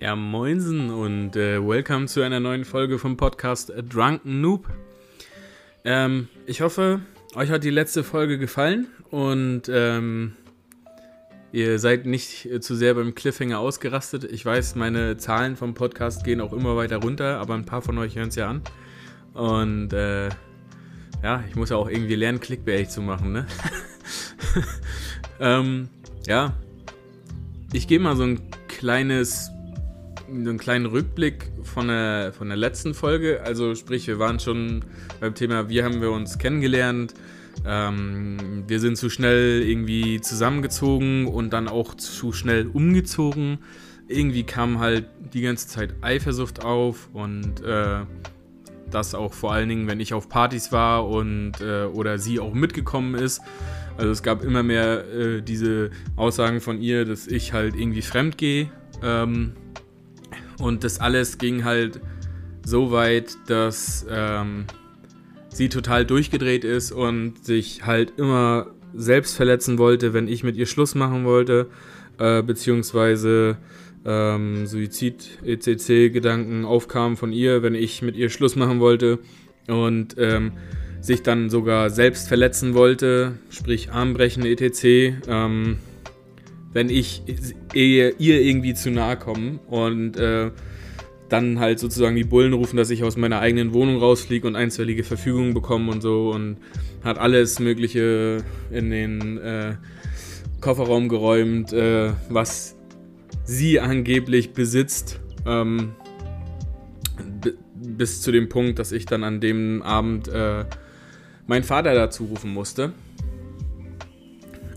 Ja, moinsen und äh, welcome zu einer neuen Folge vom Podcast Drunken Noob. Ähm, ich hoffe, euch hat die letzte Folge gefallen und ähm, ihr seid nicht äh, zu sehr beim Cliffhanger ausgerastet. Ich weiß, meine Zahlen vom Podcast gehen auch immer weiter runter, aber ein paar von euch hören es ja an. Und äh, ja, ich muss ja auch irgendwie lernen, Clickbait zu machen, ne? ähm, ja, ich gebe mal so ein kleines einen kleinen Rückblick von der, von der letzten Folge. Also sprich, wir waren schon beim Thema, wie haben wir uns kennengelernt. Ähm, wir sind zu schnell irgendwie zusammengezogen und dann auch zu schnell umgezogen. Irgendwie kam halt die ganze Zeit Eifersucht auf und äh, das auch vor allen Dingen, wenn ich auf Partys war und äh, oder sie auch mitgekommen ist. Also es gab immer mehr äh, diese Aussagen von ihr, dass ich halt irgendwie fremd gehe. Ähm, und das alles ging halt so weit, dass ähm, sie total durchgedreht ist und sich halt immer selbst verletzen wollte, wenn ich mit ihr Schluss machen wollte, äh, beziehungsweise ähm, Suizid-ECC-Gedanken aufkamen von ihr, wenn ich mit ihr Schluss machen wollte und ähm, sich dann sogar selbst verletzen wollte, sprich Armbrechen etc. Ähm, wenn ich ihr irgendwie zu nahe komme und äh, dann halt sozusagen die Bullen rufen, dass ich aus meiner eigenen Wohnung rausfliege und einstweilige Verfügungen bekomme und so und hat alles Mögliche in den äh, Kofferraum geräumt, äh, was sie angeblich besitzt. Ähm, bis zu dem Punkt, dass ich dann an dem Abend äh, meinen Vater dazu rufen musste.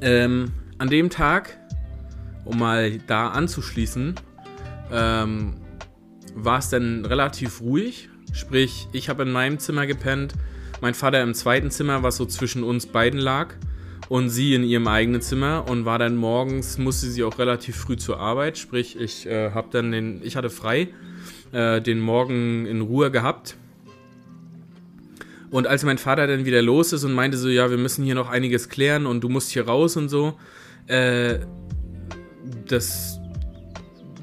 Ähm, an dem Tag um mal da anzuschließen, ähm, war es dann relativ ruhig. Sprich, ich habe in meinem Zimmer gepennt, mein Vater im zweiten Zimmer, was so zwischen uns beiden lag, und sie in ihrem eigenen Zimmer und war dann morgens, musste sie auch relativ früh zur Arbeit. Sprich, ich äh, habe dann den, ich hatte frei, äh, den Morgen in Ruhe gehabt. Und als mein Vater dann wieder los ist und meinte so, ja, wir müssen hier noch einiges klären und du musst hier raus und so, äh, das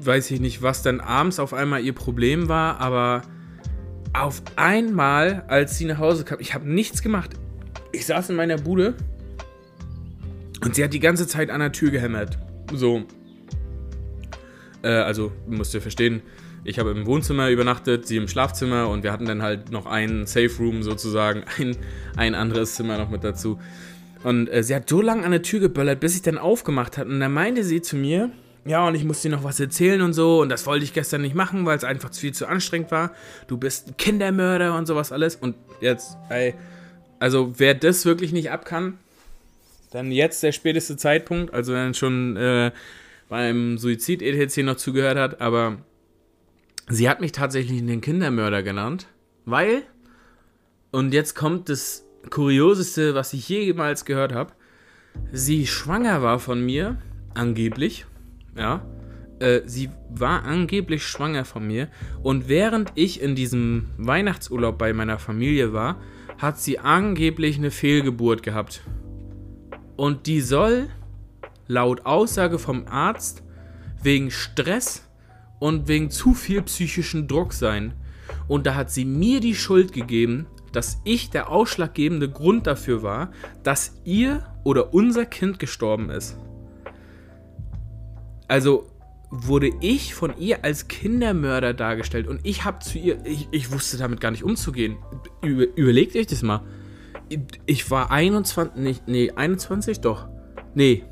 weiß ich nicht, was dann abends auf einmal ihr Problem war, aber auf einmal, als sie nach Hause kam, ich habe nichts gemacht. Ich saß in meiner Bude und sie hat die ganze Zeit an der Tür gehämmert. So. Äh, also, musst ihr verstehen, ich habe im Wohnzimmer übernachtet, sie im Schlafzimmer und wir hatten dann halt noch einen Safe Room sozusagen, ein, ein anderes Zimmer noch mit dazu. Und äh, sie hat so lange an der Tür geböllert, bis ich dann aufgemacht habe. Und dann meinte sie zu mir, ja, und ich muss dir noch was erzählen und so. Und das wollte ich gestern nicht machen, weil es einfach viel zu anstrengend war. Du bist ein Kindermörder und sowas alles. Und jetzt, ey, also wer das wirklich nicht ab kann, dann jetzt der späteste Zeitpunkt. Also wenn schon äh, beim Suizid-ETC noch zugehört hat. Aber sie hat mich tatsächlich den Kindermörder genannt, weil, und jetzt kommt das Kurioseste, was ich jemals gehört habe. Sie schwanger war von mir, angeblich. Ja. Äh, sie war angeblich schwanger von mir. Und während ich in diesem Weihnachtsurlaub bei meiner Familie war, hat sie angeblich eine Fehlgeburt gehabt. Und die soll, laut Aussage vom Arzt, wegen Stress und wegen zu viel psychischen Druck sein. Und da hat sie mir die Schuld gegeben, dass ich der ausschlaggebende Grund dafür war, dass ihr oder unser Kind gestorben ist. Also wurde ich von ihr als Kindermörder dargestellt und ich habe zu ihr, ich, ich, wusste damit gar nicht umzugehen. Über, überlegt euch das mal. Ich war 21, nicht, nee, 21 doch. Nee,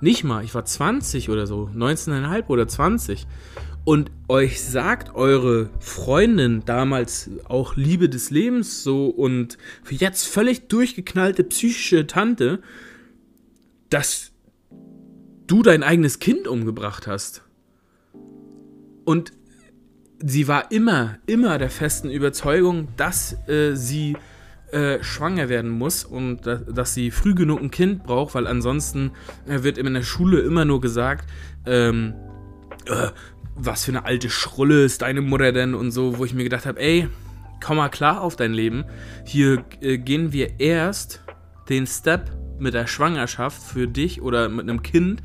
nicht mal, ich war 20 oder so, 19,5 oder 20 und euch sagt eure Freundin damals auch Liebe des Lebens so und jetzt völlig durchgeknallte psychische Tante, dass du dein eigenes Kind umgebracht hast. Und sie war immer, immer der festen Überzeugung, dass äh, sie äh, schwanger werden muss und da, dass sie früh genug ein Kind braucht, weil ansonsten äh, wird in der Schule immer nur gesagt, ähm, äh, was für eine alte Schrulle ist deine Mutter denn und so, wo ich mir gedacht habe, ey, komm mal klar auf dein Leben. Hier äh, gehen wir erst den Step mit der Schwangerschaft für dich oder mit einem Kind,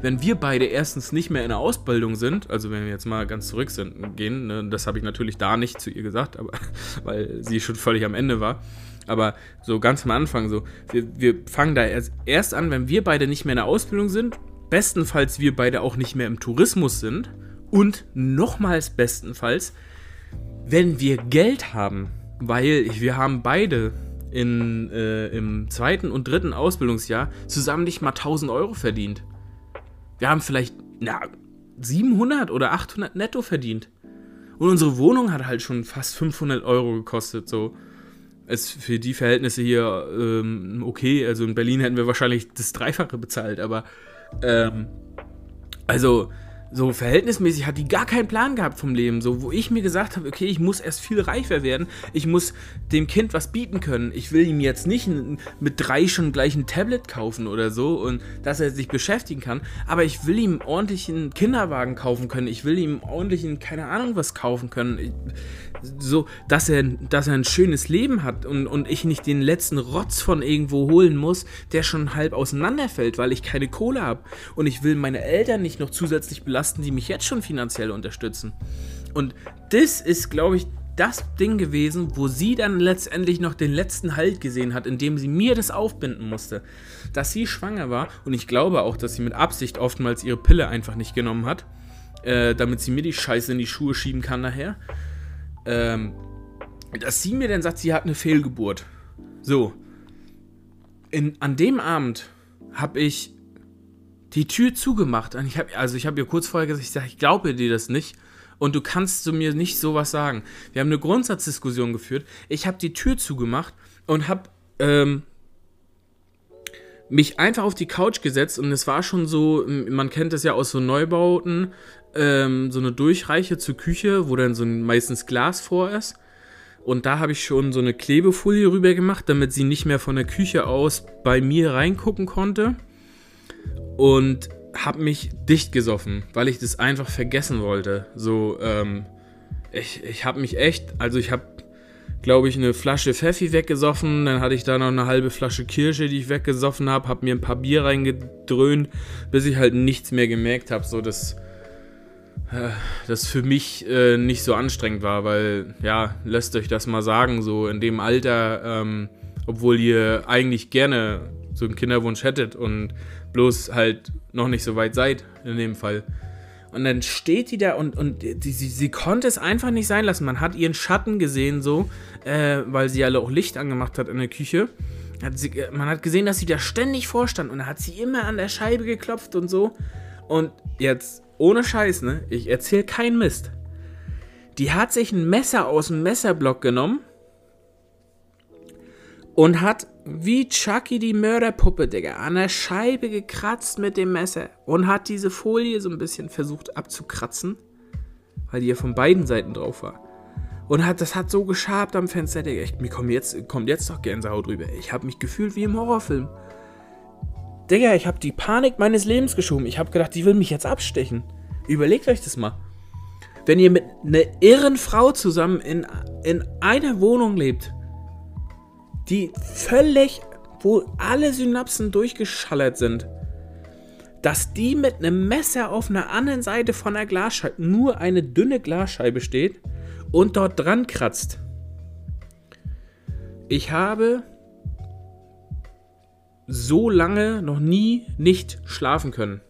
wenn wir beide erstens nicht mehr in der Ausbildung sind, also wenn wir jetzt mal ganz zurück sind, gehen, ne, das habe ich natürlich da nicht zu ihr gesagt, aber weil sie schon völlig am Ende war. Aber so ganz am Anfang so, wir, wir fangen da erst, erst an, wenn wir beide nicht mehr in der Ausbildung sind, bestenfalls wir beide auch nicht mehr im Tourismus sind und nochmals bestenfalls, wenn wir Geld haben, weil wir haben beide in, äh, im zweiten und dritten Ausbildungsjahr zusammen nicht mal 1000 Euro verdient. Wir haben vielleicht na, 700 oder 800 netto verdient. Und unsere Wohnung hat halt schon fast 500 Euro gekostet. So ist für die Verhältnisse hier ähm, okay. Also in Berlin hätten wir wahrscheinlich das Dreifache bezahlt, aber ähm, also so verhältnismäßig hat die gar keinen Plan gehabt vom Leben. So, wo ich mir gesagt habe, okay, ich muss erst viel reifer werden. Ich muss dem Kind was bieten können. Ich will ihm jetzt nicht mit drei schon gleich ein Tablet kaufen oder so und dass er sich beschäftigen kann. Aber ich will ihm ordentlich einen Kinderwagen kaufen können. Ich will ihm ordentlich einen, keine Ahnung was kaufen können. Ich, so, dass er, dass er ein schönes Leben hat und, und ich nicht den letzten Rotz von irgendwo holen muss, der schon halb auseinanderfällt, weil ich keine Kohle habe. Und ich will meine Eltern nicht noch zusätzlich belasten belasten, die mich jetzt schon finanziell unterstützen. Und das ist, glaube ich, das Ding gewesen, wo sie dann letztendlich noch den letzten Halt gesehen hat, indem sie mir das aufbinden musste. Dass sie schwanger war und ich glaube auch, dass sie mit Absicht oftmals ihre Pille einfach nicht genommen hat, äh, damit sie mir die Scheiße in die Schuhe schieben kann nachher. Ähm, dass sie mir dann sagt, sie hat eine Fehlgeburt. So. In, an dem Abend habe ich die Tür zugemacht. Und ich hab, also ich habe ihr kurz vorher gesagt, ich, sag, ich glaube dir das nicht. Und du kannst zu mir nicht sowas sagen. Wir haben eine Grundsatzdiskussion geführt. Ich habe die Tür zugemacht und habe ähm, mich einfach auf die Couch gesetzt. Und es war schon so, man kennt das ja aus so Neubauten, ähm, so eine Durchreiche zur Küche, wo dann so ein meistens Glas vor ist. Und da habe ich schon so eine Klebefolie rüber gemacht, damit sie nicht mehr von der Küche aus bei mir reingucken konnte und habe mich dicht gesoffen, weil ich das einfach vergessen wollte. So, ähm, ich, ich habe mich echt, also ich habe, glaube ich, eine Flasche Pfeffi weggesoffen, dann hatte ich da noch eine halbe Flasche Kirsche, die ich weggesoffen habe, habe mir ein paar Bier reingedröhnt, bis ich halt nichts mehr gemerkt habe, so dass äh, das für mich äh, nicht so anstrengend war, weil, ja, lasst euch das mal sagen, so in dem Alter, ähm, obwohl ihr eigentlich gerne so einen Kinderwunsch hättet und bloß halt noch nicht so weit seid in dem Fall. Und dann steht die da und, und die, sie, sie konnte es einfach nicht sein lassen. Man hat ihren Schatten gesehen, so, äh, weil sie alle auch Licht angemacht hat in der Küche. Hat sie, äh, man hat gesehen, dass sie da ständig vorstand und dann hat sie immer an der Scheibe geklopft und so. Und jetzt, ohne Scheiß, ne? Ich erzähl keinen Mist. Die hat sich ein Messer aus dem Messerblock genommen und hat wie Chucky die Mörderpuppe, Digga, an der Scheibe gekratzt mit dem Messer und hat diese Folie so ein bisschen versucht abzukratzen, weil die ja von beiden Seiten drauf war. Und hat, das hat so geschabt am Fenster, Digga. Ich, mir kommt jetzt, kommt jetzt doch Gänsehaut rüber. Ich habe mich gefühlt wie im Horrorfilm. Digga, ich habe die Panik meines Lebens geschoben. Ich habe gedacht, die will mich jetzt abstechen. Überlegt euch das mal. Wenn ihr mit einer irren Frau zusammen in, in einer Wohnung lebt, die völlig, wo alle Synapsen durchgeschallert sind, dass die mit einem Messer auf einer anderen Seite von der Glasscheibe, nur eine dünne Glasscheibe steht und dort dran kratzt. Ich habe so lange noch nie nicht schlafen können.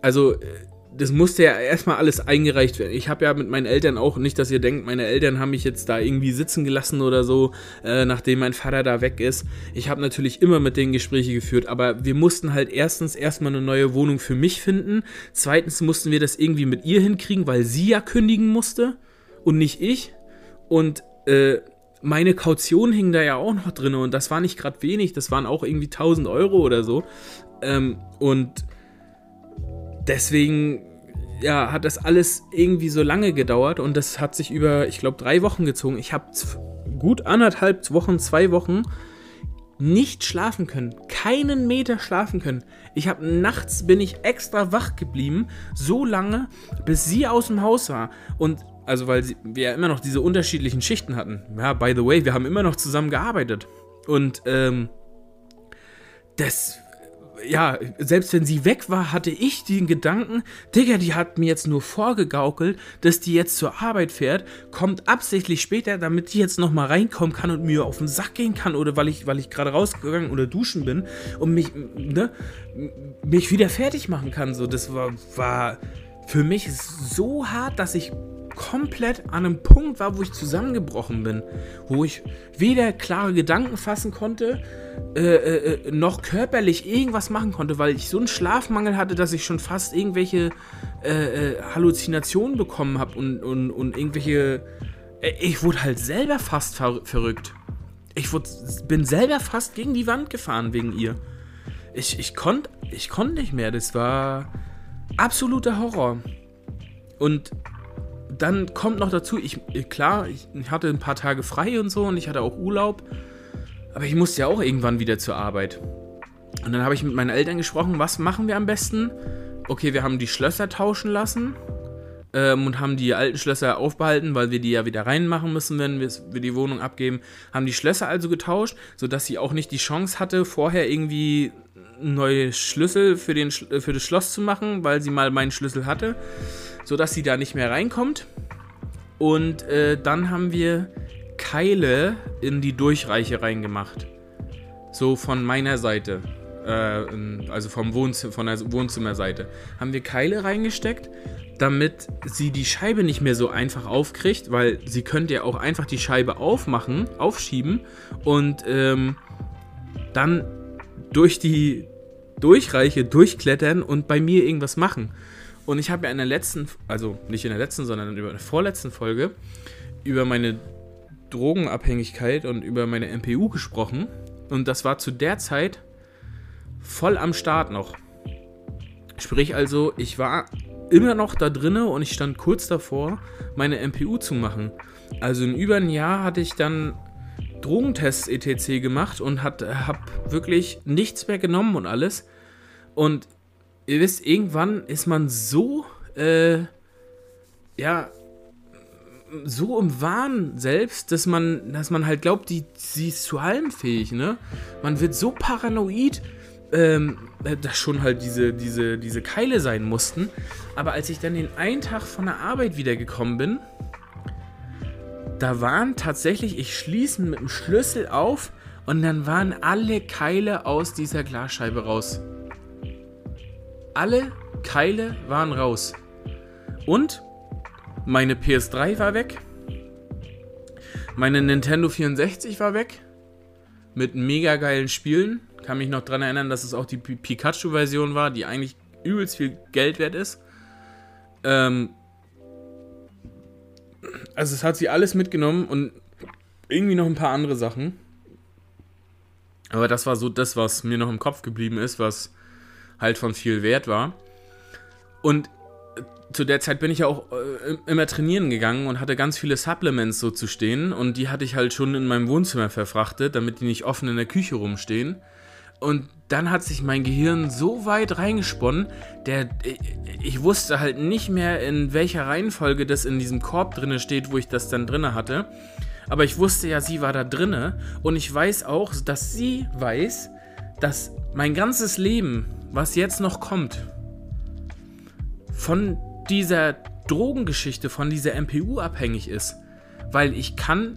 Also äh, das musste ja erstmal alles eingereicht werden. Ich habe ja mit meinen Eltern auch, nicht, dass ihr denkt, meine Eltern haben mich jetzt da irgendwie sitzen gelassen oder so, äh, nachdem mein Vater da weg ist. Ich habe natürlich immer mit denen Gespräche geführt, aber wir mussten halt erstens erstmal eine neue Wohnung für mich finden. Zweitens mussten wir das irgendwie mit ihr hinkriegen, weil sie ja kündigen musste und nicht ich. Und äh, meine Kaution hing da ja auch noch drin und das war nicht gerade wenig, das waren auch irgendwie 1000 Euro oder so. Ähm, und deswegen ja, hat das alles irgendwie so lange gedauert und das hat sich über, ich glaube, drei Wochen gezogen. Ich habe gut anderthalb Wochen, zwei Wochen nicht schlafen können. Keinen Meter schlafen können. Ich habe nachts bin ich extra wach geblieben, so lange, bis sie aus dem Haus war. Und also weil sie, wir ja immer noch diese unterschiedlichen Schichten hatten. Ja, by the way, wir haben immer noch zusammen gearbeitet. Und ähm, das ja, selbst wenn sie weg war, hatte ich den Gedanken, Digga, die hat mir jetzt nur vorgegaukelt, dass die jetzt zur Arbeit fährt, kommt absichtlich später, damit die jetzt nochmal reinkommen kann und mir auf den Sack gehen kann oder weil ich, weil ich gerade rausgegangen oder duschen bin und mich, ne, mich wieder fertig machen kann. So, das war, war für mich so hart, dass ich komplett an einem Punkt war, wo ich zusammengebrochen bin, wo ich weder klare Gedanken fassen konnte, äh, äh, äh, noch körperlich irgendwas machen konnte, weil ich so einen Schlafmangel hatte, dass ich schon fast irgendwelche äh, äh Halluzinationen bekommen habe und, und, und irgendwelche... Äh, ich wurde halt selber fast ver verrückt. Ich wurde, bin selber fast gegen die Wand gefahren wegen ihr. Ich, ich konnte ich konnt nicht mehr. Das war absoluter Horror. Und dann kommt noch dazu, ich, klar, ich hatte ein paar Tage frei und so und ich hatte auch Urlaub, aber ich musste ja auch irgendwann wieder zur Arbeit. Und dann habe ich mit meinen Eltern gesprochen, was machen wir am besten? Okay, wir haben die Schlösser tauschen lassen ähm, und haben die alten Schlösser aufbehalten, weil wir die ja wieder reinmachen müssen, wenn wir die Wohnung abgeben. Haben die Schlösser also getauscht, sodass sie auch nicht die Chance hatte, vorher irgendwie neue Schlüssel für, den, für das Schloss zu machen, weil sie mal meinen Schlüssel hatte sodass sie da nicht mehr reinkommt. Und äh, dann haben wir Keile in die Durchreiche reingemacht. So von meiner Seite. Äh, also vom Wohnzimmer, von der Wohnzimmerseite. Haben wir Keile reingesteckt, damit sie die Scheibe nicht mehr so einfach aufkriegt, weil sie könnte ja auch einfach die Scheibe aufmachen, aufschieben und ähm, dann durch die Durchreiche durchklettern und bei mir irgendwas machen. Und ich habe ja in der letzten, also nicht in der letzten, sondern in der vorletzten Folge über meine Drogenabhängigkeit und über meine MPU gesprochen. Und das war zu der Zeit voll am Start noch. Sprich also, ich war immer noch da drinne und ich stand kurz davor, meine MPU zu machen. Also in über ein Jahr hatte ich dann Drogentests etc. gemacht und habe wirklich nichts mehr genommen und alles. Und ihr wisst, irgendwann ist man so, äh, ja, so im Wahn selbst, dass man, dass man halt glaubt, die, sie ist zu allem fähig, ne? Man wird so paranoid, ähm, dass schon halt diese, diese, diese Keile sein mussten. Aber als ich dann den einen Tag von der Arbeit wiedergekommen bin, da waren tatsächlich, ich schließe mit dem Schlüssel auf und dann waren alle Keile aus dieser Glasscheibe raus. Alle Keile waren raus. Und meine PS3 war weg. Meine Nintendo 64 war weg. Mit mega geilen Spielen. Kann mich noch daran erinnern, dass es auch die Pikachu-Version war, die eigentlich übelst viel Geld wert ist. Ähm also es hat sie alles mitgenommen und irgendwie noch ein paar andere Sachen. Aber das war so das, was mir noch im Kopf geblieben ist, was halt von viel Wert war. Und zu der Zeit bin ich ja auch äh, immer trainieren gegangen und hatte ganz viele Supplements so zu stehen und die hatte ich halt schon in meinem Wohnzimmer verfrachtet, damit die nicht offen in der Küche rumstehen. Und dann hat sich mein Gehirn so weit reingesponnen, der ich wusste halt nicht mehr in welcher Reihenfolge das in diesem Korb drinne steht, wo ich das dann drinne hatte. Aber ich wusste ja, sie war da drinne und ich weiß auch, dass sie weiß, dass mein ganzes Leben was jetzt noch kommt, von dieser Drogengeschichte, von dieser MPU abhängig ist. Weil ich kann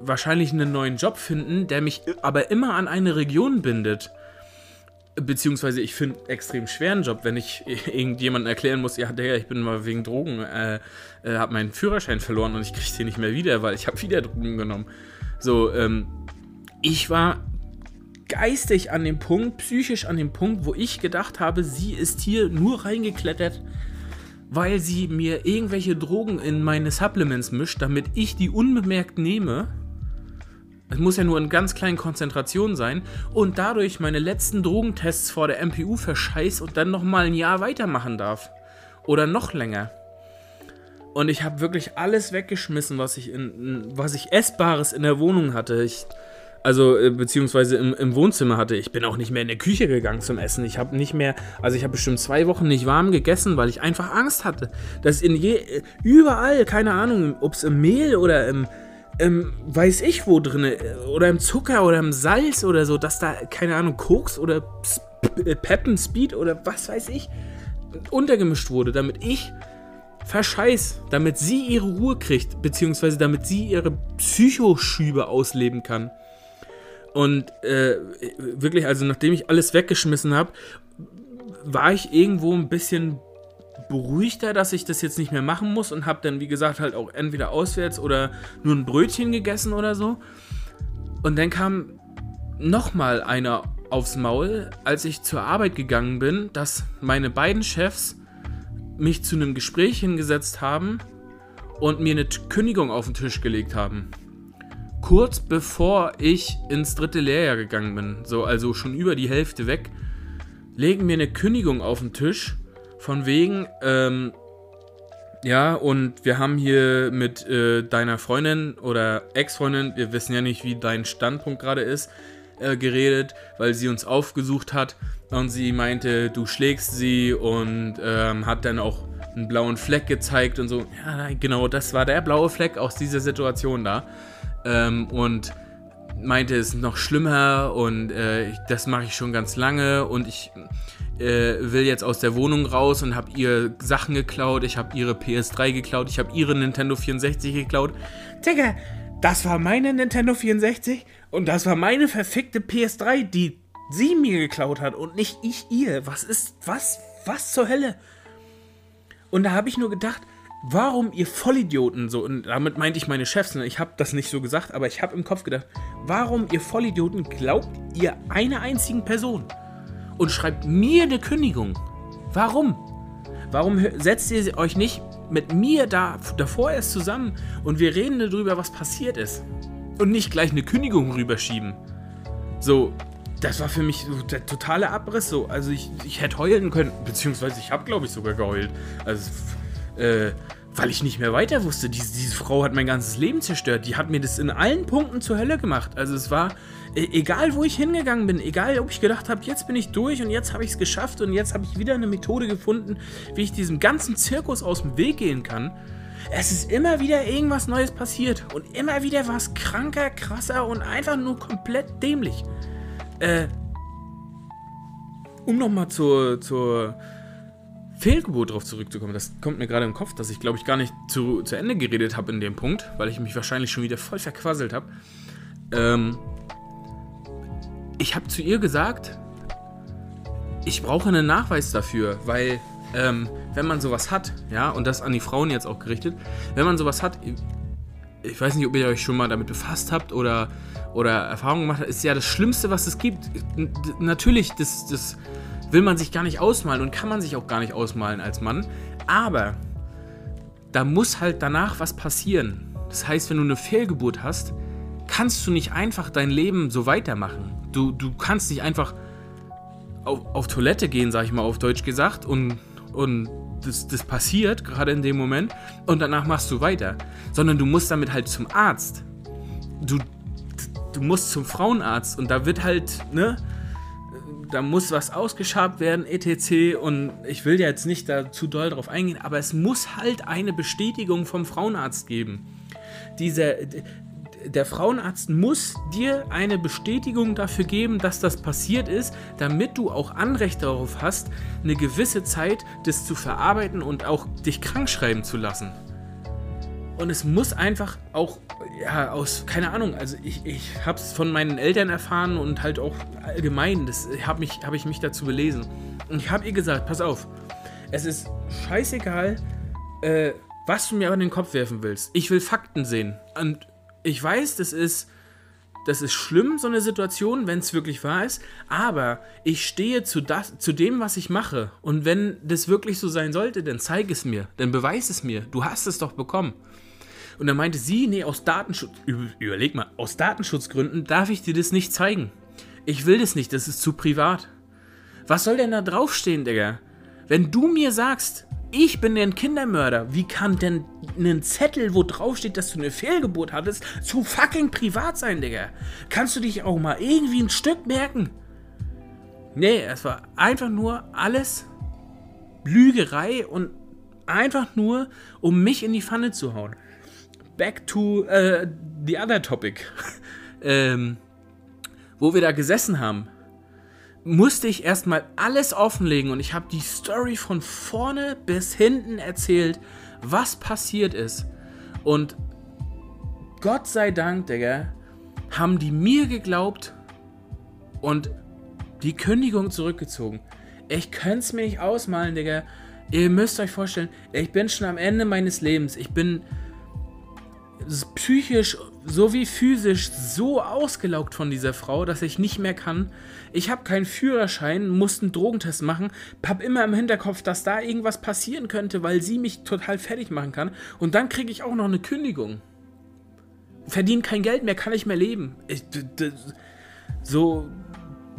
wahrscheinlich einen neuen Job finden, der mich aber immer an eine Region bindet. Beziehungsweise ich finde extrem schweren Job, wenn ich irgendjemandem erklären muss, ja, der, ich bin mal wegen Drogen, äh, äh, habe meinen Führerschein verloren und ich kriege den nicht mehr wieder, weil ich habe wieder Drogen genommen. So, ähm, ich war geistig an dem Punkt, psychisch an dem Punkt, wo ich gedacht habe, sie ist hier nur reingeklettert, weil sie mir irgendwelche Drogen in meine Supplements mischt, damit ich die unbemerkt nehme. Es muss ja nur in ganz kleinen Konzentrationen sein und dadurch meine letzten Drogentests vor der MPU verscheiß und dann nochmal ein Jahr weitermachen darf. Oder noch länger. Und ich habe wirklich alles weggeschmissen, was ich, in, was ich Essbares in der Wohnung hatte. Ich also äh, beziehungsweise im, im, Wohnzimmer hatte. Ich bin auch nicht mehr in der Küche gegangen zum Essen. Ich habe nicht mehr, also ich habe bestimmt zwei Wochen nicht warm gegessen, weil ich einfach Angst hatte, dass in je, überall, keine Ahnung, ob es im Mehl oder im, ähm, weiß ich wo drin, oder im Zucker oder im Salz oder so, dass da, keine Ahnung, Koks oder äh, Peppen, Speed oder was weiß ich, untergemischt wurde, damit ich verscheiß, damit sie ihre Ruhe kriegt, beziehungsweise damit sie ihre Psychoschübe ausleben kann. Und äh, wirklich, also nachdem ich alles weggeschmissen habe, war ich irgendwo ein bisschen beruhigter, dass ich das jetzt nicht mehr machen muss und habe dann, wie gesagt, halt auch entweder auswärts oder nur ein Brötchen gegessen oder so. Und dann kam nochmal einer aufs Maul, als ich zur Arbeit gegangen bin, dass meine beiden Chefs mich zu einem Gespräch hingesetzt haben und mir eine Kündigung auf den Tisch gelegt haben. Kurz bevor ich ins dritte Lehrjahr gegangen bin, so also schon über die Hälfte weg, legen mir eine Kündigung auf den Tisch von wegen, ähm, ja, und wir haben hier mit äh, deiner Freundin oder Ex-Freundin, wir wissen ja nicht, wie dein Standpunkt gerade ist, äh, geredet, weil sie uns aufgesucht hat und sie meinte, du schlägst sie und ähm, hat dann auch einen blauen Fleck gezeigt und so. Ja, genau, das war der blaue Fleck aus dieser Situation da. Ähm, und meinte, es ist noch schlimmer und äh, das mache ich schon ganz lange und ich äh, will jetzt aus der Wohnung raus und habe ihr Sachen geklaut. Ich habe ihre PS3 geklaut. Ich habe ihre Nintendo 64 geklaut. Digga, das war meine Nintendo 64 und das war meine verfickte PS3, die sie mir geklaut hat und nicht ich ihr. Was ist, was, was zur Hölle? Und da habe ich nur gedacht, warum ihr Vollidioten so, und damit meinte ich meine Chefs, ne? ich habe das nicht so gesagt, aber ich habe im Kopf gedacht, warum ihr Vollidioten glaubt ihr einer einzigen Person? und schreibt mir eine Kündigung. Warum? Warum setzt ihr euch nicht mit mir da, davor erst zusammen und wir reden darüber, was passiert ist? Und nicht gleich eine Kündigung rüberschieben. So, das war für mich so der totale Abriss. So, also ich, ich hätte heulen können, beziehungsweise ich habe, glaube ich, sogar geheult. Also, äh, weil ich nicht mehr weiter wusste. Diese, diese Frau hat mein ganzes Leben zerstört. Die hat mir das in allen Punkten zur Hölle gemacht. Also es war, e, egal wo ich hingegangen bin, egal ob ich gedacht habe, jetzt bin ich durch und jetzt habe ich es geschafft und jetzt habe ich wieder eine Methode gefunden, wie ich diesem ganzen Zirkus aus dem Weg gehen kann. Es ist immer wieder irgendwas Neues passiert und immer wieder was kranker, krasser und einfach nur komplett dämlich. Äh, um nochmal zur, zur Fehlgeburt darauf zurückzukommen, das kommt mir gerade im Kopf, dass ich glaube ich gar nicht zu, zu Ende geredet habe in dem Punkt, weil ich mich wahrscheinlich schon wieder voll verquasselt habe. Ähm, ich habe zu ihr gesagt, ich brauche einen Nachweis dafür, weil ähm, wenn man sowas hat, ja, und das an die Frauen jetzt auch gerichtet, wenn man sowas hat, ich weiß nicht, ob ihr euch schon mal damit befasst habt oder, oder Erfahrungen gemacht habt, ist ja das Schlimmste, was es gibt. Natürlich, das, das will man sich gar nicht ausmalen und kann man sich auch gar nicht ausmalen als Mann. Aber da muss halt danach was passieren. Das heißt, wenn du eine Fehlgeburt hast, kannst du nicht einfach dein Leben so weitermachen. Du, du kannst nicht einfach auf, auf Toilette gehen, sag ich mal auf Deutsch gesagt, und, und das, das passiert gerade in dem Moment und danach machst du weiter. Sondern du musst damit halt zum Arzt. Du, du musst zum Frauenarzt und da wird halt, ne, da muss was ausgeschabt werden, etc. Und ich will jetzt nicht da zu doll drauf eingehen, aber es muss halt eine Bestätigung vom Frauenarzt geben. Dieser, der Frauenarzt muss dir eine Bestätigung dafür geben, dass das passiert ist, damit du auch Anrecht darauf hast, eine gewisse Zeit das zu verarbeiten und auch dich krank schreiben zu lassen. Und es muss einfach auch, ja, aus, keine Ahnung, also ich, ich habe es von meinen Eltern erfahren und halt auch allgemein, das habe hab ich mich dazu belesen. Und ich habe ihr gesagt, pass auf, es ist scheißegal, äh, was du mir an den Kopf werfen willst. Ich will Fakten sehen. Und ich weiß, das ist, das ist schlimm, so eine Situation, wenn es wirklich wahr ist, aber ich stehe zu, das, zu dem, was ich mache. Und wenn das wirklich so sein sollte, dann zeig es mir, dann beweis es mir. Du hast es doch bekommen. Und dann meinte sie, nee, aus Datenschutz, überleg mal, aus Datenschutzgründen darf ich dir das nicht zeigen. Ich will das nicht, das ist zu privat. Was soll denn da draufstehen, Digga? Wenn du mir sagst, ich bin ein Kindermörder, wie kann denn ein Zettel, wo draufsteht, dass du eine Fehlgeburt hattest, zu fucking privat sein, Digga? Kannst du dich auch mal irgendwie ein Stück merken? Nee, es war einfach nur alles Lügerei und einfach nur, um mich in die Pfanne zu hauen back to uh, the other topic. ähm, wo wir da gesessen haben, musste ich erstmal alles offenlegen und ich habe die Story von vorne bis hinten erzählt, was passiert ist. Und Gott sei Dank, Digga, haben die mir geglaubt und die Kündigung zurückgezogen. Ich könnte es mir nicht ausmalen, Digga. Ihr müsst euch vorstellen, ich bin schon am Ende meines Lebens. Ich bin psychisch sowie physisch so ausgelaugt von dieser Frau, dass ich nicht mehr kann. Ich habe keinen Führerschein, musste einen Drogentest machen, hab immer im Hinterkopf, dass da irgendwas passieren könnte, weil sie mich total fertig machen kann. Und dann kriege ich auch noch eine Kündigung. Verdiene kein Geld mehr, kann ich mehr leben. Ich, so,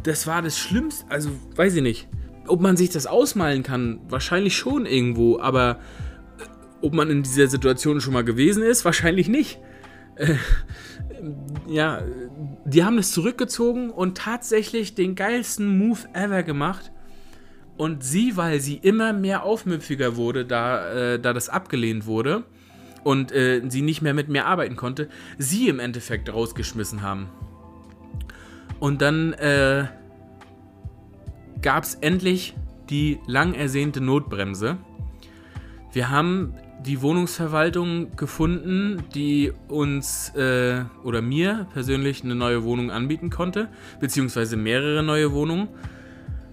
das war das Schlimmste. Also, weiß ich nicht. Ob man sich das ausmalen kann, wahrscheinlich schon irgendwo, aber ob man in dieser Situation schon mal gewesen ist, wahrscheinlich nicht. Äh, ja, die haben es zurückgezogen und tatsächlich den geilsten Move ever gemacht. Und sie, weil sie immer mehr aufmüpfiger wurde, da, äh, da das abgelehnt wurde und äh, sie nicht mehr mit mir arbeiten konnte, sie im Endeffekt rausgeschmissen haben. Und dann äh, gab es endlich die lang ersehnte Notbremse. Wir haben die Wohnungsverwaltung gefunden, die uns äh, oder mir persönlich eine neue Wohnung anbieten konnte, beziehungsweise mehrere neue Wohnungen.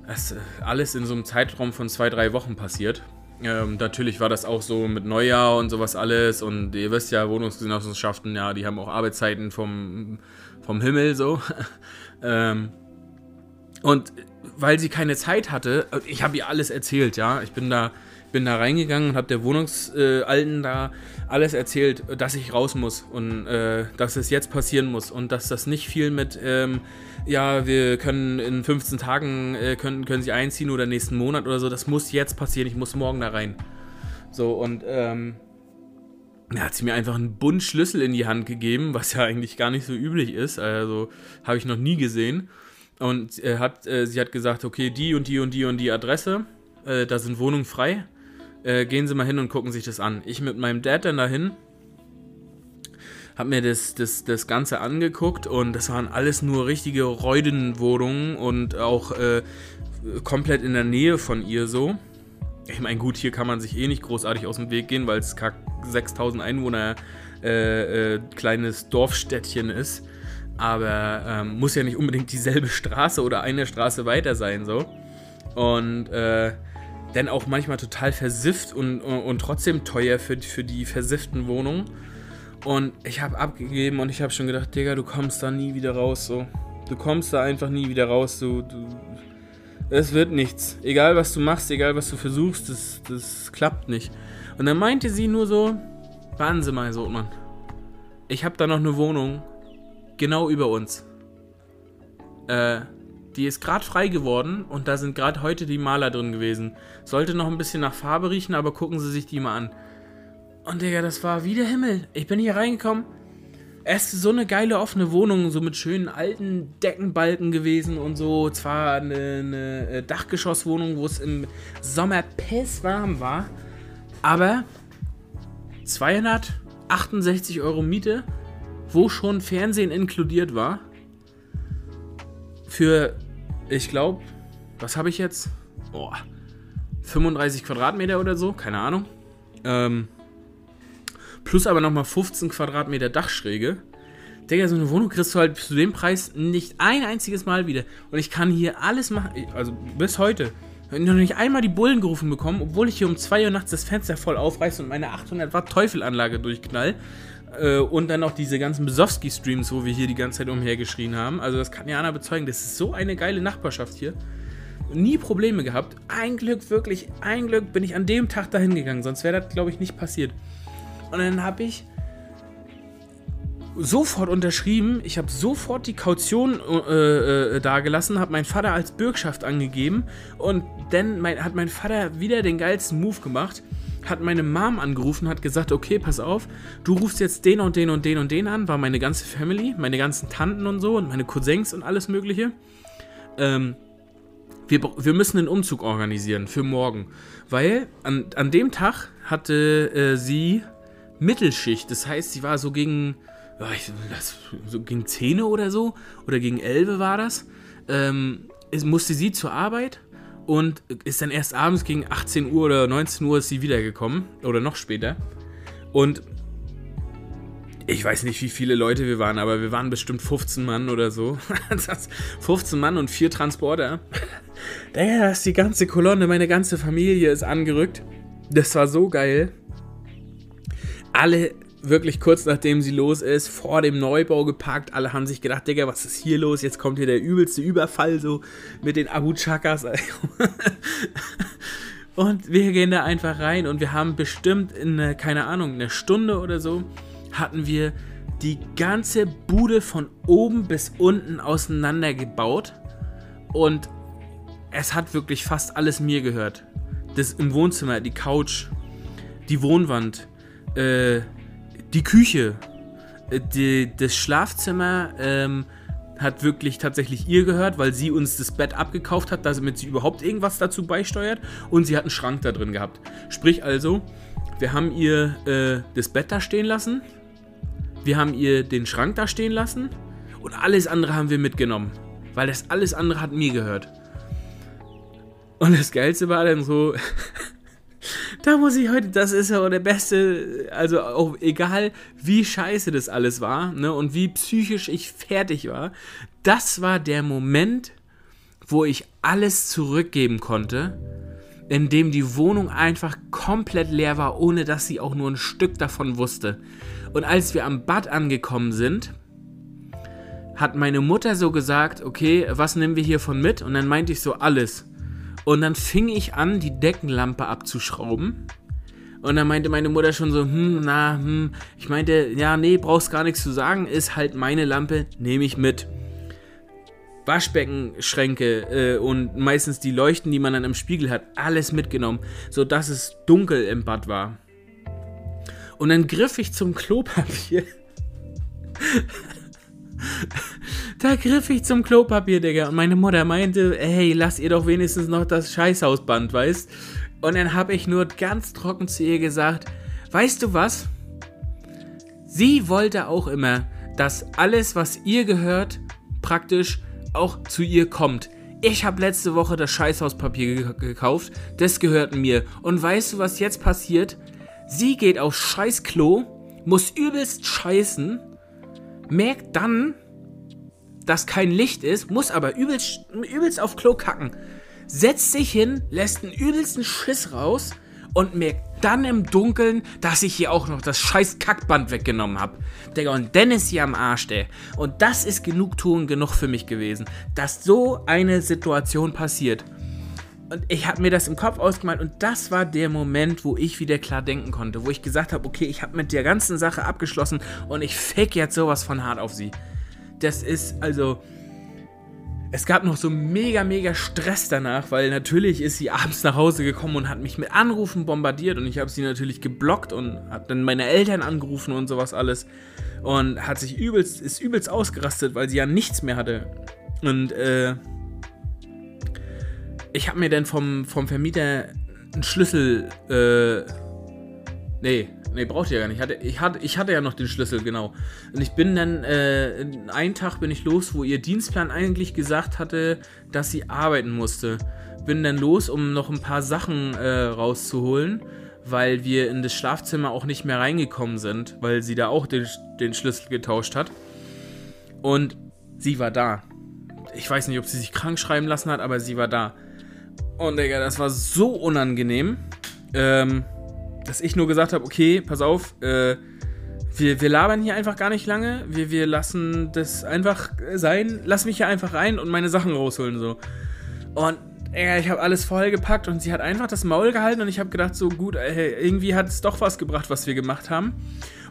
Das äh, alles in so einem Zeitraum von zwei, drei Wochen passiert. Ähm, natürlich war das auch so mit Neujahr und sowas alles. Und ihr wisst ja, Wohnungsgenossenschaften, ja, die haben auch Arbeitszeiten vom, vom Himmel so. ähm, und weil sie keine Zeit hatte, ich habe ihr alles erzählt, ja. Ich bin da bin da reingegangen und habe der Wohnungsalten äh, da alles erzählt, dass ich raus muss und äh, dass es jetzt passieren muss und dass das nicht viel mit, ähm, ja, wir können in 15 Tagen, äh, können, können sie einziehen oder nächsten Monat oder so, das muss jetzt passieren, ich muss morgen da rein. So und, ähm, da hat sie mir einfach einen Bund Schlüssel in die Hand gegeben, was ja eigentlich gar nicht so üblich ist. Also habe ich noch nie gesehen. Und äh, hat, äh, sie hat gesagt, okay, die und die und die und die Adresse, äh, da sind Wohnungen frei äh, gehen Sie mal hin und gucken sich das an. Ich mit meinem Dad dann dahin, hab mir das, das, das Ganze angeguckt und das waren alles nur richtige Reudenwohnungen und auch äh, komplett in der Nähe von ihr so. Ich meine, gut, hier kann man sich eh nicht großartig aus dem Weg gehen, weil es 6000 Einwohner äh, äh, kleines Dorfstädtchen ist. Aber ähm, muss ja nicht unbedingt dieselbe Straße oder eine Straße weiter sein, so. Und äh, denn auch manchmal total versifft und, und, und trotzdem teuer für, für die versifften Wohnungen. Und ich habe abgegeben und ich habe schon gedacht, Digga, du kommst da nie wieder raus, so. Du kommst da einfach nie wieder raus, so. Du, es wird nichts. Egal was du machst, egal was du versuchst, das, das klappt nicht. Und dann meinte sie nur so, warten Sie mal, Sotmann. Ich habe da noch eine Wohnung, genau über uns. Äh, die ist gerade frei geworden und da sind gerade heute die Maler drin gewesen. Sollte noch ein bisschen nach Farbe riechen, aber gucken Sie sich die mal an. Und Digga, das war wie der Himmel. Ich bin hier reingekommen. Es ist so eine geile offene Wohnung, so mit schönen alten Deckenbalken gewesen und so. Zwar eine, eine äh, Dachgeschosswohnung, wo es im Sommer pisswarm war, aber 268 Euro Miete, wo schon Fernsehen inkludiert war. Für ich glaube, was habe ich jetzt? Boah, 35 Quadratmeter oder so, keine Ahnung. Ähm, plus aber nochmal 15 Quadratmeter Dachschräge. Digga, so eine Wohnung kriegst du halt zu dem Preis nicht ein einziges Mal wieder. Und ich kann hier alles machen, also bis heute. Ich habe noch nicht einmal die Bullen gerufen bekommen, obwohl ich hier um 2 Uhr nachts das Fenster voll aufreiße und meine 800 Watt Teufelanlage durchknall. Äh, und dann noch diese ganzen Besowski-Streams, wo wir hier die ganze Zeit umhergeschrien haben. Also das kann ja Jana bezeugen. Das ist so eine geile Nachbarschaft hier. Nie Probleme gehabt. Ein Glück, wirklich, ein Glück bin ich an dem Tag dahin gegangen. Sonst wäre das, glaube ich, nicht passiert. Und dann habe ich sofort unterschrieben. Ich habe sofort die Kaution äh, äh, dagelassen, habe meinen Vater als Bürgschaft angegeben und dann mein, hat mein Vater wieder den geilsten Move gemacht hat meine Mom angerufen, hat gesagt, okay, pass auf, du rufst jetzt den und den und den und den an, war meine ganze Family, meine ganzen Tanten und so und meine Cousins und alles mögliche. Ähm, wir, wir müssen einen Umzug organisieren für morgen, weil an, an dem Tag hatte äh, sie Mittelschicht. Das heißt, sie war so gegen, so gegen 10 oder so, oder gegen 11 war das, ähm, musste sie zur Arbeit und ist dann erst abends gegen 18 Uhr oder 19 Uhr ist sie wiedergekommen, oder noch später. Und ich weiß nicht, wie viele Leute wir waren, aber wir waren bestimmt 15 Mann oder so. 15 Mann und vier Transporter. Da ist die ganze Kolonne, meine ganze Familie ist angerückt. Das war so geil. Alle wirklich kurz nachdem sie los ist, vor dem Neubau geparkt. Alle haben sich gedacht, Digga, was ist hier los? Jetzt kommt hier der übelste Überfall so mit den Abu Chakas. und wir gehen da einfach rein und wir haben bestimmt in, keine Ahnung, eine Stunde oder so hatten wir die ganze Bude von oben bis unten auseinandergebaut und es hat wirklich fast alles mir gehört. Das im Wohnzimmer, die Couch, die Wohnwand, äh, die Küche, äh, die, das Schlafzimmer ähm, hat wirklich tatsächlich ihr gehört, weil sie uns das Bett abgekauft hat, damit sie überhaupt irgendwas dazu beisteuert und sie hat einen Schrank da drin gehabt. Sprich also, wir haben ihr äh, das Bett da stehen lassen, wir haben ihr den Schrank da stehen lassen und alles andere haben wir mitgenommen. Weil das alles andere hat mir gehört. Und das Geilste war dann so, da muss ich heute, das ist ja der beste, also auch egal wie scheiße das alles war ne, und wie psychisch ich fertig war, das war der Moment, wo ich alles zurückgeben konnte, in dem die Wohnung einfach komplett leer war, ohne dass sie auch nur ein Stück davon wusste. Und als wir am Bad angekommen sind, hat meine Mutter so gesagt, okay, was nehmen wir hiervon mit? Und dann meinte ich so alles. Und dann fing ich an, die Deckenlampe abzuschrauben. Und dann meinte meine Mutter schon so, hm, na, hm. Ich meinte, ja, nee, brauchst gar nichts zu sagen, ist halt meine Lampe, nehme ich mit. Waschbeckenschränke äh, und meistens die Leuchten, die man dann im Spiegel hat, alles mitgenommen, sodass es dunkel im Bad war. Und dann griff ich zum Klopapier. Da griff ich zum Klopapier, Digga. Und meine Mutter meinte, hey, lass ihr doch wenigstens noch das Scheißhausband, weißt? Und dann habe ich nur ganz trocken zu ihr gesagt, weißt du was? Sie wollte auch immer, dass alles, was ihr gehört, praktisch auch zu ihr kommt. Ich habe letzte Woche das Scheißhauspapier gekauft, das gehört mir. Und weißt du, was jetzt passiert? Sie geht aufs Scheißklo, muss übelst scheißen, merkt dann, dass kein Licht ist, muss aber übelst, übelst auf Klo kacken, setzt sich hin, lässt einen übelsten Schiss raus und merkt dann im Dunkeln, dass ich hier auch noch das scheiß Kackband weggenommen habe. Digga, und dann ist sie am Arsch, der. Und das ist Genugtuung genug für mich gewesen, dass so eine Situation passiert. Und ich habe mir das im Kopf ausgemalt und das war der Moment, wo ich wieder klar denken konnte, wo ich gesagt habe, okay, ich habe mit der ganzen Sache abgeschlossen und ich fake jetzt sowas von hart auf sie. Das ist also es gab noch so mega, mega Stress danach, weil natürlich ist sie abends nach Hause gekommen und hat mich mit Anrufen bombardiert und ich habe sie natürlich geblockt und habe dann meine Eltern angerufen und sowas alles und hat sich übelst, ist übelst ausgerastet, weil sie ja nichts mehr hatte. Und äh, ich habe mir dann vom, vom Vermieter einen Schlüssel, äh, nee, nee, brauchte ja gar nicht. Ich hatte, ich, hatte, ich hatte ja noch den Schlüssel, genau. Und ich bin dann, äh, einen Tag bin ich los, wo ihr Dienstplan eigentlich gesagt hatte, dass sie arbeiten musste. Bin dann los, um noch ein paar Sachen äh, rauszuholen, weil wir in das Schlafzimmer auch nicht mehr reingekommen sind, weil sie da auch den, den Schlüssel getauscht hat. Und sie war da. Ich weiß nicht, ob sie sich krank schreiben lassen hat, aber sie war da. Und Digga, das war so unangenehm, ähm, dass ich nur gesagt habe, okay, pass auf, äh, wir, wir labern hier einfach gar nicht lange. Wir, wir lassen das einfach sein. Lass mich hier einfach rein und meine Sachen rausholen. So. Und ich habe alles vollgepackt und sie hat einfach das Maul gehalten und ich habe gedacht, so gut, ey, irgendwie hat es doch was gebracht, was wir gemacht haben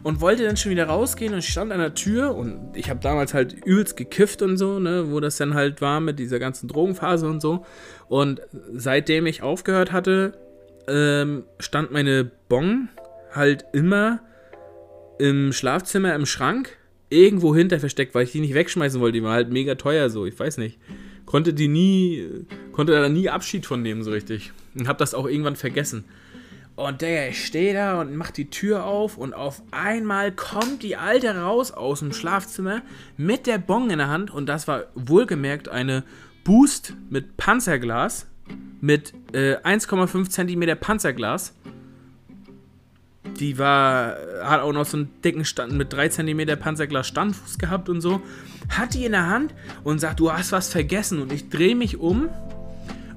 und wollte dann schon wieder rausgehen und stand an der Tür und ich habe damals halt übelst gekifft und so, ne, wo das dann halt war mit dieser ganzen Drogenphase und so. Und seitdem ich aufgehört hatte, ähm, stand meine Bon halt immer im Schlafzimmer im Schrank irgendwo hinter versteckt, weil ich die nicht wegschmeißen wollte. Die war halt mega teuer so, ich weiß nicht. Konnte die nie, konnte da nie Abschied von nehmen so richtig. Und hab das auch irgendwann vergessen. Und der steht da und macht die Tür auf und auf einmal kommt die Alte raus aus dem Schlafzimmer mit der Bong in der Hand und das war wohlgemerkt eine Boost mit Panzerglas, mit äh, 1,5 cm Panzerglas. Die war, hat auch noch so einen dicken Stand mit 3 cm Panzerglas Standfuß gehabt und so. Hat die in der Hand und sagt, du hast was vergessen. Und ich drehe mich um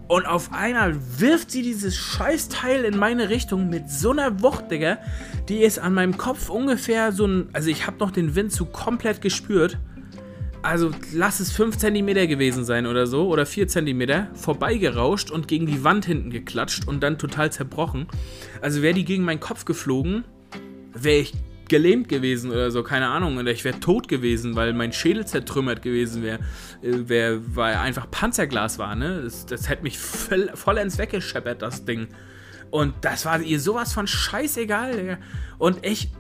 und auf einmal wirft sie dieses Scheißteil in meine Richtung mit so einer Wucht, Digga. Die ist an meinem Kopf ungefähr so ein. Also ich habe noch den Wind zu komplett gespürt. Also lass es 5 cm gewesen sein oder so. Oder 4 cm. Vorbeigerauscht und gegen die Wand hinten geklatscht und dann total zerbrochen. Also wäre die gegen meinen Kopf geflogen, wäre ich gelähmt gewesen oder so, keine Ahnung. Oder ich wäre tot gewesen, weil mein Schädel zertrümmert gewesen wäre, äh, wär, weil einfach Panzerglas war, ne? Das, das hätte mich voll, vollends weggescheppert, das Ding. Und das war ihr sowas von scheißegal, Digga. Und ich,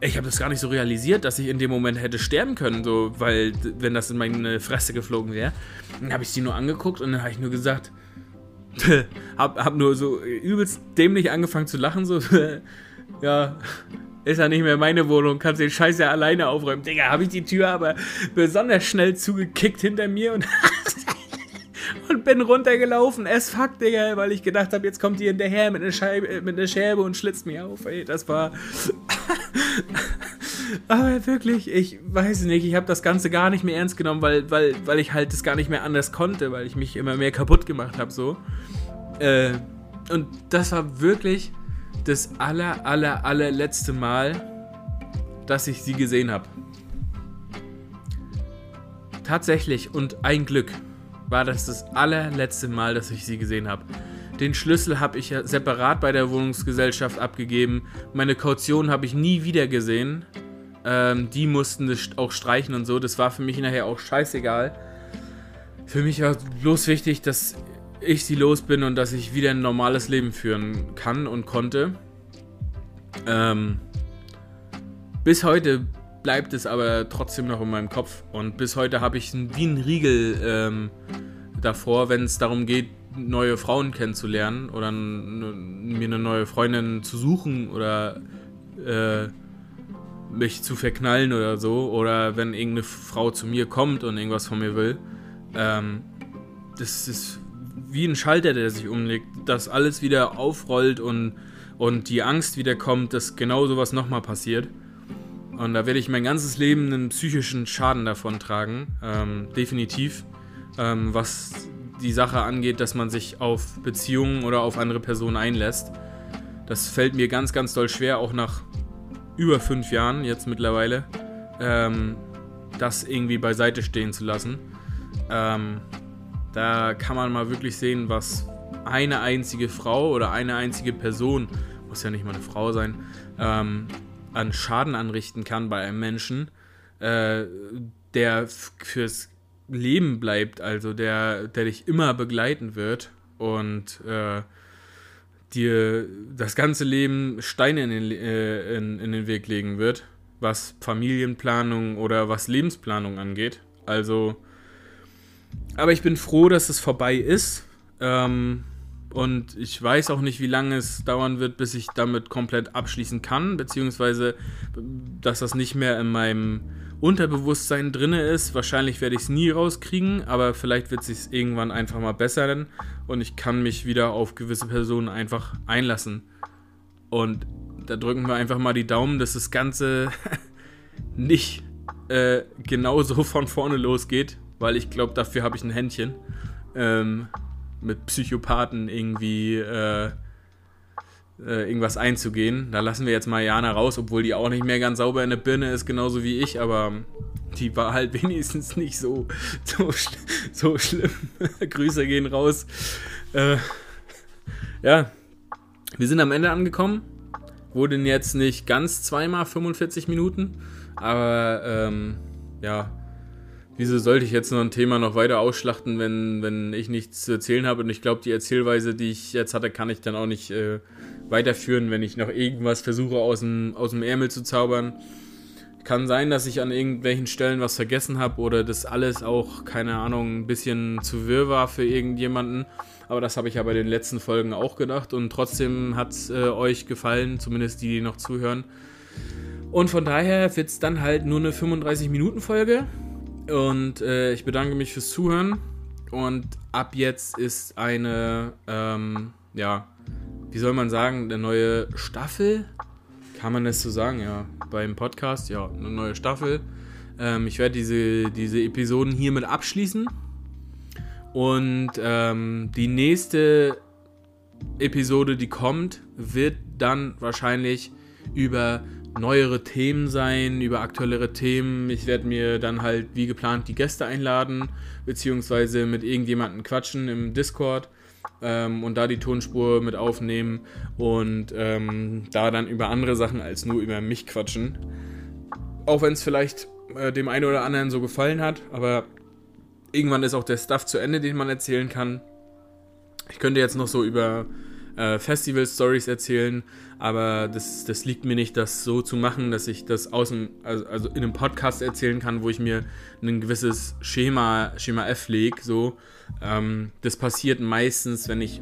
ich habe das gar nicht so realisiert, dass ich in dem Moment hätte sterben können, so, weil, wenn das in meine Fresse geflogen wäre. Dann habe ich sie nur angeguckt und dann habe ich nur gesagt, hab, hab nur so übelst dämlich angefangen zu lachen, so, ja, ist ja nicht mehr meine Wohnung, kannst den Scheiß ja alleine aufräumen. Digga, habe ich die Tür aber besonders schnell zugekickt hinter mir und, und bin runtergelaufen. Es fuck, Digga, weil ich gedacht habe, jetzt kommt die hinterher mit einer, Scheibe, mit einer Scherbe und schlitzt mich auf. Ey, das war. Aber wirklich, ich weiß nicht, ich habe das Ganze gar nicht mehr ernst genommen, weil, weil, weil ich halt das gar nicht mehr anders konnte, weil ich mich immer mehr kaputt gemacht habe, so. Äh, und das war wirklich das aller, aller, allerletzte Mal, dass ich sie gesehen habe. Tatsächlich und ein Glück war das das allerletzte Mal, dass ich sie gesehen habe. Den Schlüssel habe ich separat bei der Wohnungsgesellschaft abgegeben. Meine Kaution habe ich nie wieder gesehen. Ähm, die mussten das auch streichen und so. Das war für mich nachher auch scheißegal. Für mich war bloß wichtig, dass ich sie los bin und dass ich wieder ein normales Leben führen kann und konnte. Ähm, bis heute bleibt es aber trotzdem noch in meinem Kopf und bis heute habe ich wie einen Riegel ähm, davor, wenn es darum geht, neue Frauen kennenzulernen oder mir eine neue Freundin zu suchen oder äh, mich zu verknallen oder so oder wenn irgendeine Frau zu mir kommt und irgendwas von mir will. Ähm, das ist wie ein Schalter, der sich umlegt, dass alles wieder aufrollt und, und die Angst wieder kommt, dass genau sowas nochmal passiert. Und da werde ich mein ganzes Leben einen psychischen Schaden davon tragen, ähm, definitiv, ähm, was die Sache angeht, dass man sich auf Beziehungen oder auf andere Personen einlässt. Das fällt mir ganz, ganz doll schwer, auch nach über fünf Jahren jetzt mittlerweile, ähm, das irgendwie beiseite stehen zu lassen. Ähm, da kann man mal wirklich sehen, was eine einzige Frau oder eine einzige Person, muss ja nicht mal eine Frau sein, ähm, an Schaden anrichten kann bei einem Menschen, äh, der fürs Leben bleibt, also der, der dich immer begleiten wird und äh, dir das ganze Leben Steine in den, äh, in, in den Weg legen wird, was Familienplanung oder was Lebensplanung angeht. Also aber ich bin froh, dass es vorbei ist. Ähm, und ich weiß auch nicht, wie lange es dauern wird, bis ich damit komplett abschließen kann, beziehungsweise dass das nicht mehr in meinem Unterbewusstsein drin ist. Wahrscheinlich werde ich es nie rauskriegen, aber vielleicht wird es sich irgendwann einfach mal bessern und ich kann mich wieder auf gewisse Personen einfach einlassen. Und da drücken wir einfach mal die Daumen, dass das Ganze nicht äh, genauso von vorne losgeht, weil ich glaube, dafür habe ich ein Händchen. Ähm, mit Psychopathen irgendwie äh, äh, irgendwas einzugehen. Da lassen wir jetzt mal Jana raus, obwohl die auch nicht mehr ganz sauber in der Birne ist, genauso wie ich, aber die war halt wenigstens nicht so, so, so schlimm. Grüße gehen raus. Äh, ja, wir sind am Ende angekommen. Wurden jetzt nicht ganz zweimal 45 Minuten, aber ähm, ja, Wieso sollte ich jetzt noch ein Thema noch weiter ausschlachten, wenn, wenn ich nichts zu erzählen habe? Und ich glaube, die Erzählweise, die ich jetzt hatte, kann ich dann auch nicht äh, weiterführen, wenn ich noch irgendwas versuche aus dem, aus dem Ärmel zu zaubern. Kann sein, dass ich an irgendwelchen Stellen was vergessen habe oder das alles auch, keine Ahnung, ein bisschen zu wirr war für irgendjemanden. Aber das habe ich ja bei den letzten Folgen auch gedacht und trotzdem hat es äh, euch gefallen, zumindest die, die noch zuhören. Und von daher wird es dann halt nur eine 35-Minuten-Folge. Und äh, ich bedanke mich fürs Zuhören. Und ab jetzt ist eine, ähm, ja, wie soll man sagen, eine neue Staffel kann man das so sagen, ja. Beim Podcast, ja, eine neue Staffel. Ähm, ich werde diese, diese Episoden hiermit abschließen. Und ähm, die nächste Episode, die kommt, wird dann wahrscheinlich über neuere Themen sein, über aktuellere Themen. Ich werde mir dann halt wie geplant die Gäste einladen, beziehungsweise mit irgendjemandem quatschen im Discord ähm, und da die Tonspur mit aufnehmen und ähm, da dann über andere Sachen als nur über mich quatschen. Auch wenn es vielleicht äh, dem einen oder anderen so gefallen hat, aber irgendwann ist auch der Stuff zu Ende, den man erzählen kann. Ich könnte jetzt noch so über äh, Festival-Stories erzählen, aber das, das liegt mir nicht, das so zu machen, dass ich das außen, also, also in einem Podcast erzählen kann, wo ich mir ein gewisses Schema, Schema F lege. So. Ähm, das passiert meistens, wenn ich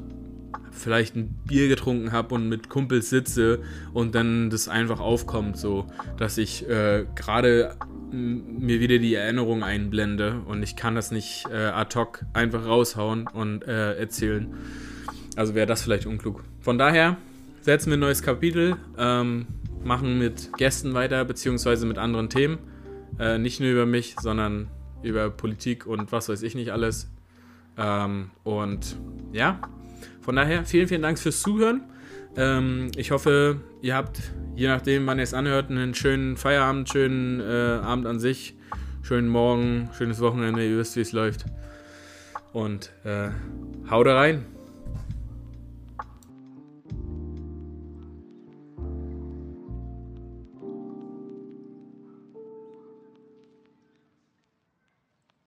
vielleicht ein Bier getrunken habe und mit Kumpels sitze und dann das einfach aufkommt, so dass ich äh, gerade mir wieder die Erinnerung einblende und ich kann das nicht äh, ad hoc einfach raushauen und äh, erzählen. Also wäre das vielleicht unklug. Von daher setzen wir ein neues Kapitel, ähm, machen mit Gästen weiter, beziehungsweise mit anderen Themen. Äh, nicht nur über mich, sondern über Politik und was weiß ich nicht alles. Ähm, und ja, von daher vielen, vielen Dank fürs Zuhören. Ähm, ich hoffe, ihr habt, je nachdem, wann ihr es anhört, einen schönen Feierabend, schönen äh, Abend an sich, schönen Morgen, schönes Wochenende, ihr wisst, wie es läuft. Und äh, haut rein.